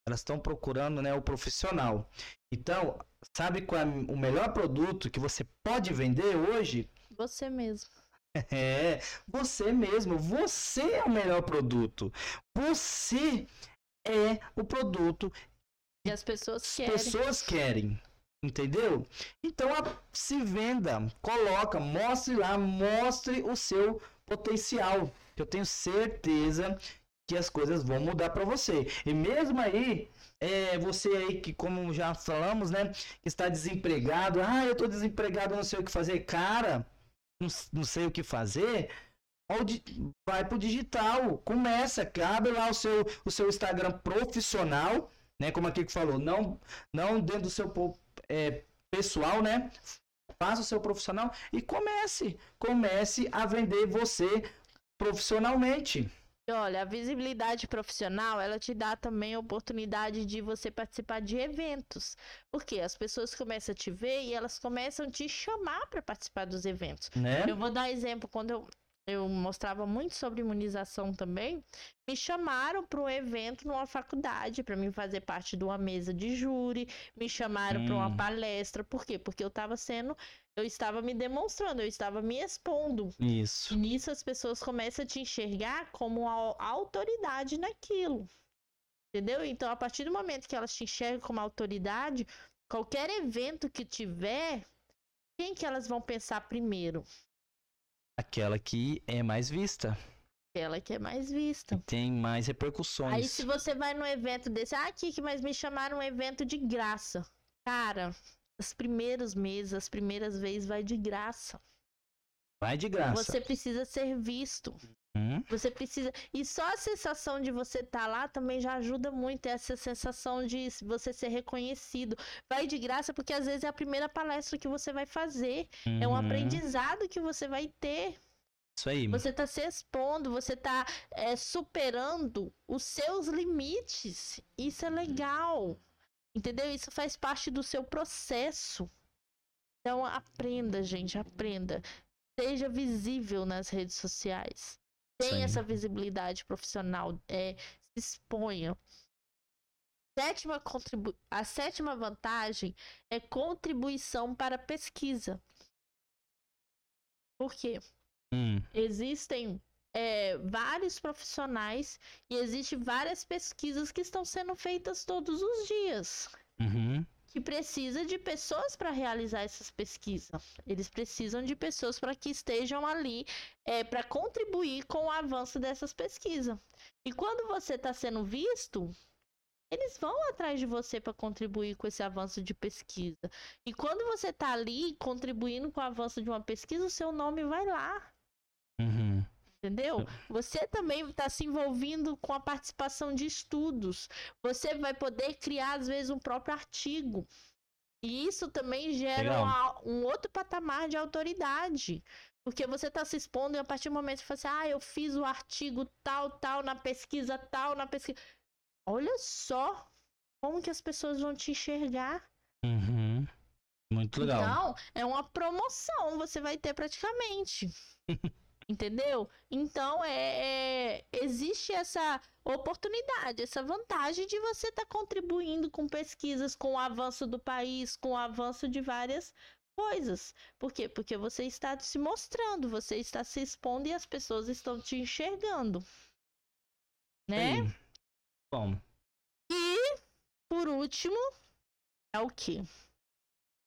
elas estão procurando né, o profissional. Então, sabe qual é o melhor produto que você pode vender hoje? Você mesmo. É, você mesmo, você é o melhor produto. Você é o produto que as pessoas as querem. pessoas querem. Entendeu? Então se venda, coloca, mostre lá, mostre o seu potencial. que Eu tenho certeza que as coisas vão mudar para você. E mesmo aí, é, você aí que, como já falamos, né, está desempregado, ah, eu tô desempregado, não sei o que fazer, cara, não, não sei o que fazer. Vai pro digital, começa, abre lá o seu, o seu Instagram profissional, né? Como aqui que falou, não, não dentro do seu é, pessoal, né? Faça o seu profissional e comece, comece a vender você profissionalmente. Olha, a visibilidade profissional, ela te dá também a oportunidade de você participar de eventos. Porque as pessoas começam a te ver e elas começam a te chamar para participar dos eventos. Né? Eu vou dar exemplo, quando eu, eu mostrava muito sobre imunização também, me chamaram para um evento numa faculdade para mim fazer parte de uma mesa de júri, me chamaram para uma Hum. palestra. Por quê? Porque eu estava sendo, eu estava me demonstrando, eu estava me expondo. Isso. E nisso as pessoas começam a te enxergar como a a autoridade naquilo. Entendeu? Então, a partir do momento que elas te enxergam como autoridade, qualquer evento que tiver, quem que elas vão pensar primeiro? Aquela que é mais vista, Ela que é mais que vista. tem mais repercussões. Aí, se você vai num evento desse, ah, Kiki, mas me chamaram um evento de graça. Cara, os primeiros meses, as primeiras vezes vai de graça. Vai de graça. Você precisa ser visto. Hum? Você precisa. E só a sensação de você estar lá também já ajuda muito. Essa sensação de você ser reconhecido. Vai de graça, porque às vezes é a primeira palestra que você vai fazer. É um Uhum. aprendizado que você vai ter. Isso aí. Você está se expondo, você está superando os seus limites. Isso é legal. Entendeu? Isso faz parte do seu processo. Então aprenda, gente, aprenda. Seja visível nas redes sociais. Tenha essa visibilidade profissional. É, se exponha. Sétima contribu... A sétima vantagem é contribuição para a pesquisa. Por quê? Hum. Existem é, vários profissionais e existem várias pesquisas que estão sendo feitas todos os dias. Uhum. Que precisa de pessoas para realizar essas pesquisas. Eles precisam de pessoas para que estejam ali é, para contribuir com o avanço dessas pesquisas. E quando você está sendo visto, eles vão atrás de você para contribuir com esse avanço de pesquisa. E quando você está ali contribuindo com o avanço de uma pesquisa, o seu nome vai lá. Uhum. Entendeu? Você também está se envolvendo com a participação de estudos. Você vai poder criar, às vezes, um próprio artigo. E isso também gera uma- um outro patamar de autoridade. Porque você está se expondo e a partir do momento que você fala assim, ah, eu fiz o artigo tal, tal, na pesquisa tal, na pesquisa. Olha só como que as pessoas vão te enxergar. Uhum. Muito legal. Então, é uma promoção, você vai ter praticamente. Entendeu? Então, é, é- existe essa oportunidade, essa vantagem de você estar contribuindo com pesquisas, com o avanço do país, com o avanço de várias coisas. Por quê? Porque você está se mostrando, você está se expondo e as pessoas estão te enxergando. Né? Aí. Bom. Por último, é o que?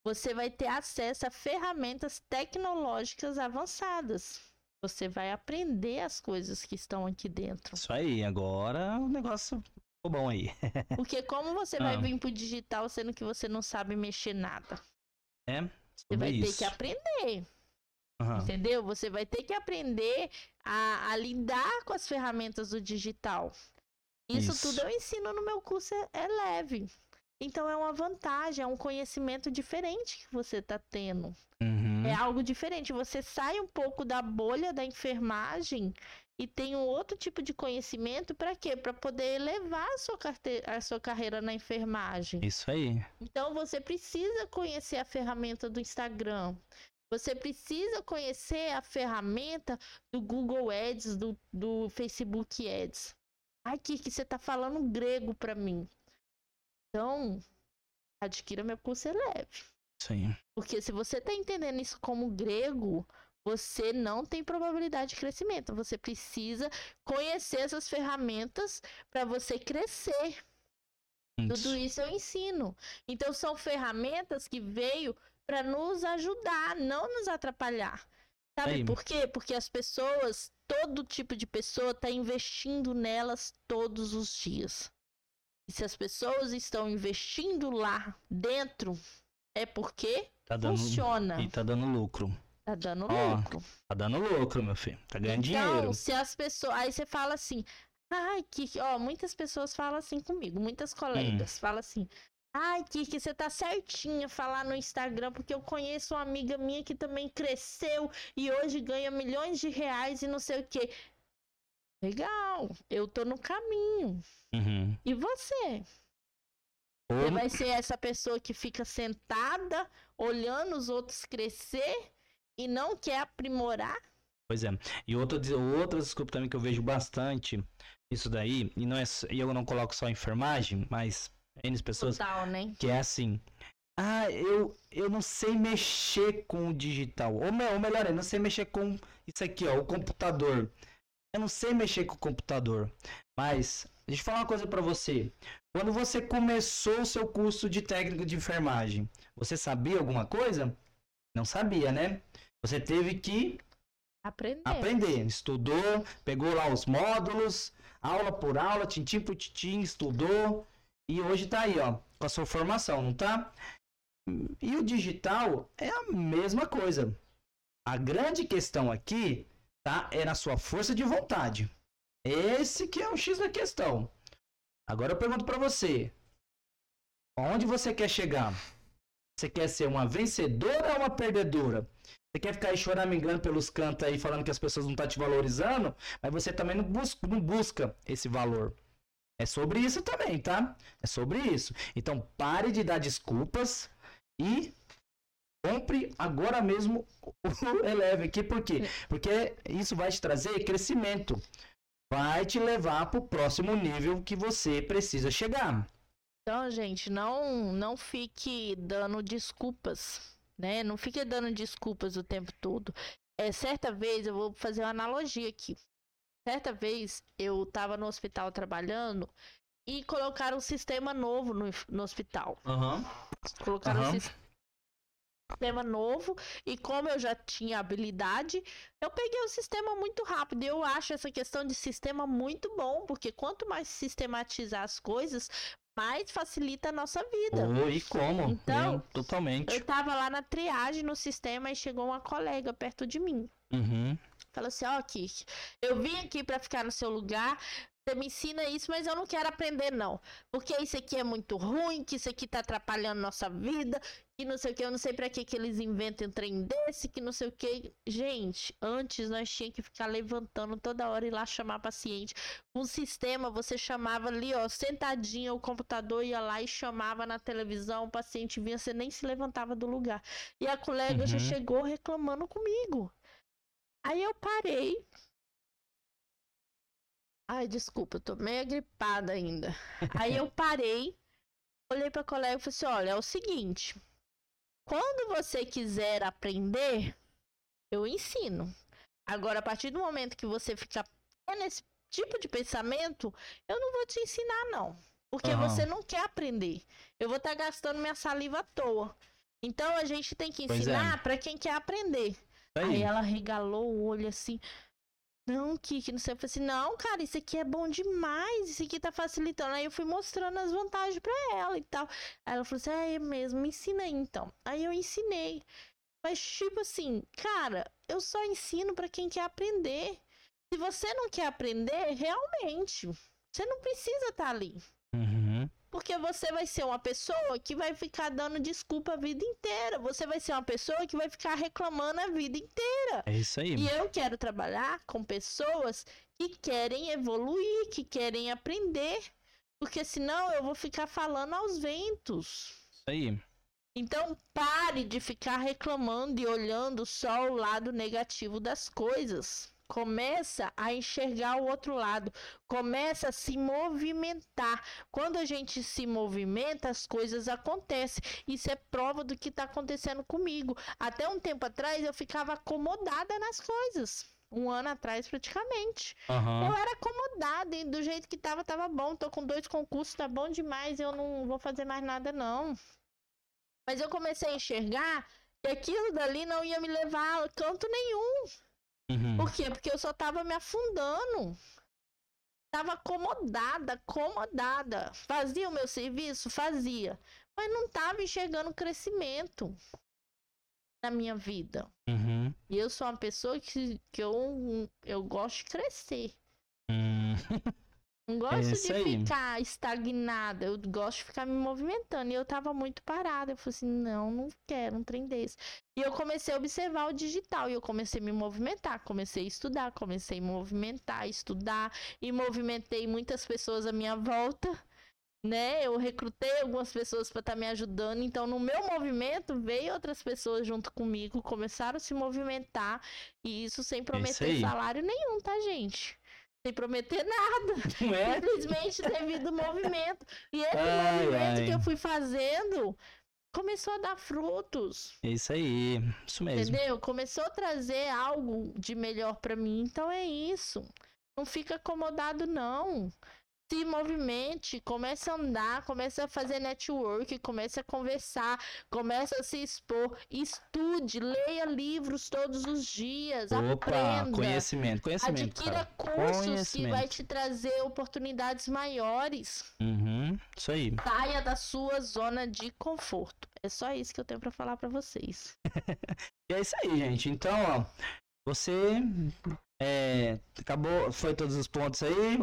Você vai ter acesso a ferramentas tecnológicas avançadas. Você vai aprender as coisas que estão aqui dentro. Isso aí. Agora o negócio ficou bom aí. Porque como você vai Ah. vir pro digital sendo que você não sabe mexer nada? É. Você vai ter isso. que aprender, Aham. entendeu? Você vai ter que aprender a, a lidar com as ferramentas do digital. Isso, Isso. tudo eu ensino no meu curso, é, é leve. Então é uma vantagem, é um conhecimento diferente que você está tendo. Uhum. É algo diferente. Você sai um pouco da bolha da enfermagem e tem um outro tipo de conhecimento para quê? Para poder elevar a sua, carte- a sua carreira na enfermagem. Isso aí. Então você precisa conhecer a ferramenta do Instagram. Você precisa conhecer a ferramenta do Google Ads, do, do Facebook Ads. Ai, que você tá falando grego para mim. Então, adquira meu curso é leve. Isso aí. Porque se você tá entendendo isso como grego, você não tem probabilidade de crescimento. Você precisa conhecer essas ferramentas para você crescer. Tudo isso eu ensino. Então são ferramentas que veio para nos ajudar, não nos atrapalhar. Sabe Aí. por quê? Porque as pessoas, todo tipo de pessoa está investindo nelas todos os dias. E se as pessoas estão investindo lá dentro, é porque Tá dando, funciona. E tá dando lucro. Tá dando Ó, lucro. Tá dando lucro, meu filho. Tá ganhando então, dinheiro. se as pessoas. Aí você fala assim. Ai, que. Ó, muitas pessoas falam assim comigo, muitas colegas falam assim. Ai, Kiki, você tá certinha falar no Instagram, porque eu conheço uma amiga minha que também cresceu e hoje ganha milhões de reais e não sei o quê. Legal, eu tô no caminho. Uhum. E você? Você vai ser essa pessoa que fica sentada, olhando os outros crescer e não quer aprimorar? Pois é. E outra, outra desculpa também que eu vejo bastante isso daí, e não é só- eu não coloco só enfermagem, mas N pessoas Total, né? que é assim. Ah, eu, eu não sei mexer com o digital. Ou, ou melhor, eu não sei mexer com isso aqui, ó, o computador. Eu não sei mexer com o computador. Mas, deixa eu falar uma coisa pra você. Quando você começou o seu curso de técnico de enfermagem, você sabia alguma coisa? Não sabia, né? Você teve que Aprender. aprender. Estudou, pegou lá os módulos, aula por aula, tintim por tintim, estudou. E hoje tá aí, ó, com a sua formação, não tá? E o digital é a mesma coisa. A grande questão aqui, tá? É na sua força de vontade. Esse que é o X da questão. Agora eu pergunto pra você. Onde você quer chegar? Você quer ser uma vencedora ou uma perdedora? Você quer ficar aí choramingando pelos cantos aí, falando que as pessoas não estão te valorizando, mas você também não busca, não busca esse valor. É sobre isso também, tá? É sobre isso. Então pare de dar desculpas e compre agora mesmo o Eleve aqui. Por quê? Porque isso vai te trazer crescimento. Vai te levar para o próximo nível que você precisa chegar. Então, gente, não não fique dando desculpas, né? Não fique dando desculpas o tempo todo. É, certa vez, eu vou fazer uma analogia aqui. Certa vez, eu tava no hospital trabalhando e colocaram um sistema novo no, no hospital. Aham. Colocaram um Aham. Sistema novo e como eu já tinha habilidade, eu peguei o sistema muito rápido. E eu acho essa questão de sistema muito bom, porque quanto mais sistematizar as coisas, mais facilita a nossa vida. Oh, e como? Então, Eu, totalmente. Eu tava lá na triagem no sistema e chegou uma colega perto de mim. Uhum. Falou assim: Ó, Kiki, eu vim aqui pra ficar no seu lugar. Você me ensina isso, mas eu não quero aprender, não. Porque isso aqui é muito ruim, que isso aqui tá atrapalhando nossa vida, que não sei o que, eu não sei pra que que eles inventam um trem desse, que não sei o que. Gente, antes nós tínhamos que ficar levantando toda hora e lá chamar paciente. Com o sistema, você chamava ali, ó, sentadinho, o computador ia lá e chamava na televisão, o paciente vinha, você nem se levantava do lugar. E a colega já Uhum. chegou reclamando comigo. Aí eu parei. Ai, desculpa, eu tô meio gripada ainda. Aí eu parei, olhei pra colega e falei assim: olha, é o seguinte. Quando você quiser aprender, eu ensino. Agora, a partir do momento que você ficar nesse tipo de pensamento, eu não vou te ensinar, não. Porque Aham. você não quer aprender. Eu vou estar gastando minha saliva à toa. Então a gente tem que é. ensinar pra quem quer aprender. Aí. Aí ela regalou o olho assim. Não, Kiki, não sei. Eu falei assim, não, cara, isso aqui é bom demais. Isso aqui tá facilitando. Aí eu fui mostrando as vantagens pra ela e tal. Aí ela falou assim, é mesmo, me ensina aí então. Aí eu ensinei. Mas, tipo assim, cara, eu só ensino pra quem quer aprender. Se você não quer aprender, realmente, você não precisa estar ali. Porque você vai ser uma pessoa que vai ficar dando desculpa a vida inteira. Você vai ser uma pessoa que vai ficar reclamando a vida inteira. É isso aí. E eu quero trabalhar com pessoas que querem evoluir, que querem aprender. Porque senão eu vou ficar falando aos ventos. Isso aí. Então pare de ficar reclamando e olhando só o lado negativo das coisas. Começa a enxergar o outro lado, começa a se movimentar. Quando a gente se movimenta, as coisas acontecem. Isso é prova do que está acontecendo comigo. Até um tempo atrás eu ficava acomodada nas coisas um ano atrás, praticamente. Uhum. Eu era acomodada, e do jeito que tava, tava bom. Tô com dois concursos, tá bom demais, eu não vou fazer mais nada, não. Mas eu comecei a enxergar que aquilo dali não ia me levar a canto nenhum. Uhum. Por quê? Porque eu só tava me afundando. Tava acomodada, acomodada. Fazia o meu serviço? Fazia. Mas não tava enxergando crescimento na minha vida. Uhum. E eu sou uma pessoa que, que eu, eu gosto de crescer. Hum. Não gosto é de ficar estagnada, eu gosto de ficar me movimentando. E eu tava muito parada. Eu falei assim: não, não quero um trem desse. E eu comecei a observar o digital. E eu comecei a me movimentar. Comecei a estudar, comecei a me movimentar, estudar. E movimentei muitas pessoas à minha volta né? Eu recrutei algumas pessoas para estar tá me ajudando. Então, no meu movimento, veio outras pessoas junto comigo, começaram a se movimentar. E isso sem prometer salário nenhum, tá, gente? Sem prometer nada. É? Simplesmente devido ao movimento. E esse ai, movimento ai. que eu fui fazendo começou a dar frutos. Isso aí, isso mesmo. Entendeu? Começou a trazer algo de melhor para mim. Então é isso. Não fica acomodado, não se movimente, comece a andar, comece a fazer network, comece a conversar, comece a se expor, estude, leia livros todos os dias, Opa, aprenda. Conhecimento, conhecimento. Adquira cara. cursos que vai te trazer oportunidades maiores. Uhum, isso aí. Saia da sua zona de conforto. É só isso que eu tenho para falar para vocês. e é isso aí, gente. Então, ó, você é, acabou, foi todos os pontos aí.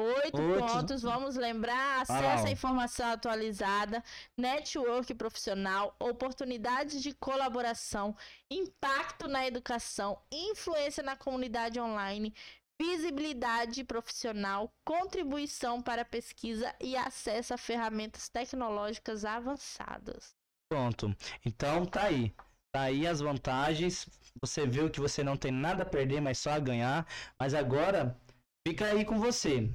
Oito, Oito pontos, vamos lembrar: acesso à informação atualizada, network profissional, oportunidades de colaboração, impacto na educação, influência na comunidade online, visibilidade profissional, contribuição para pesquisa e acesso a ferramentas tecnológicas avançadas. Pronto. Então tá aí. Tá aí as vantagens. Você viu que você não tem nada a perder, mas só a ganhar. Mas agora fica aí com você.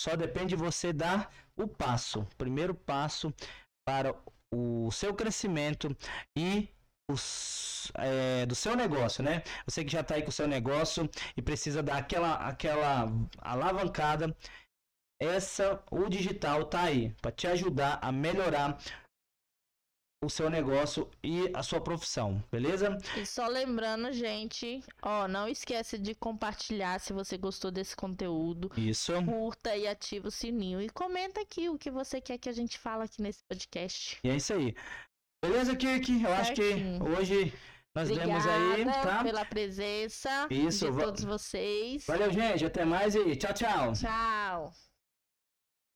Só depende de você dar o passo, o primeiro passo para o seu crescimento e é, do seu negócio, né? Você que já está aí com o seu negócio e precisa dar aquela, aquela alavancada, essa o digital tá aí para te ajudar a melhorar o seu negócio e a sua profissão, beleza? E só lembrando, gente, ó, não esquece de compartilhar se você gostou desse conteúdo. Isso. Curta e ativa o sininho e comenta aqui o que você quer que a gente fale aqui nesse podcast. E é isso aí. Beleza, Kirk? Eu acho que hoje nós Obrigada aí, tá? pela presença Isso, de todos vocês. Valeu, gente. Até mais e tchau, tchau. Tchau.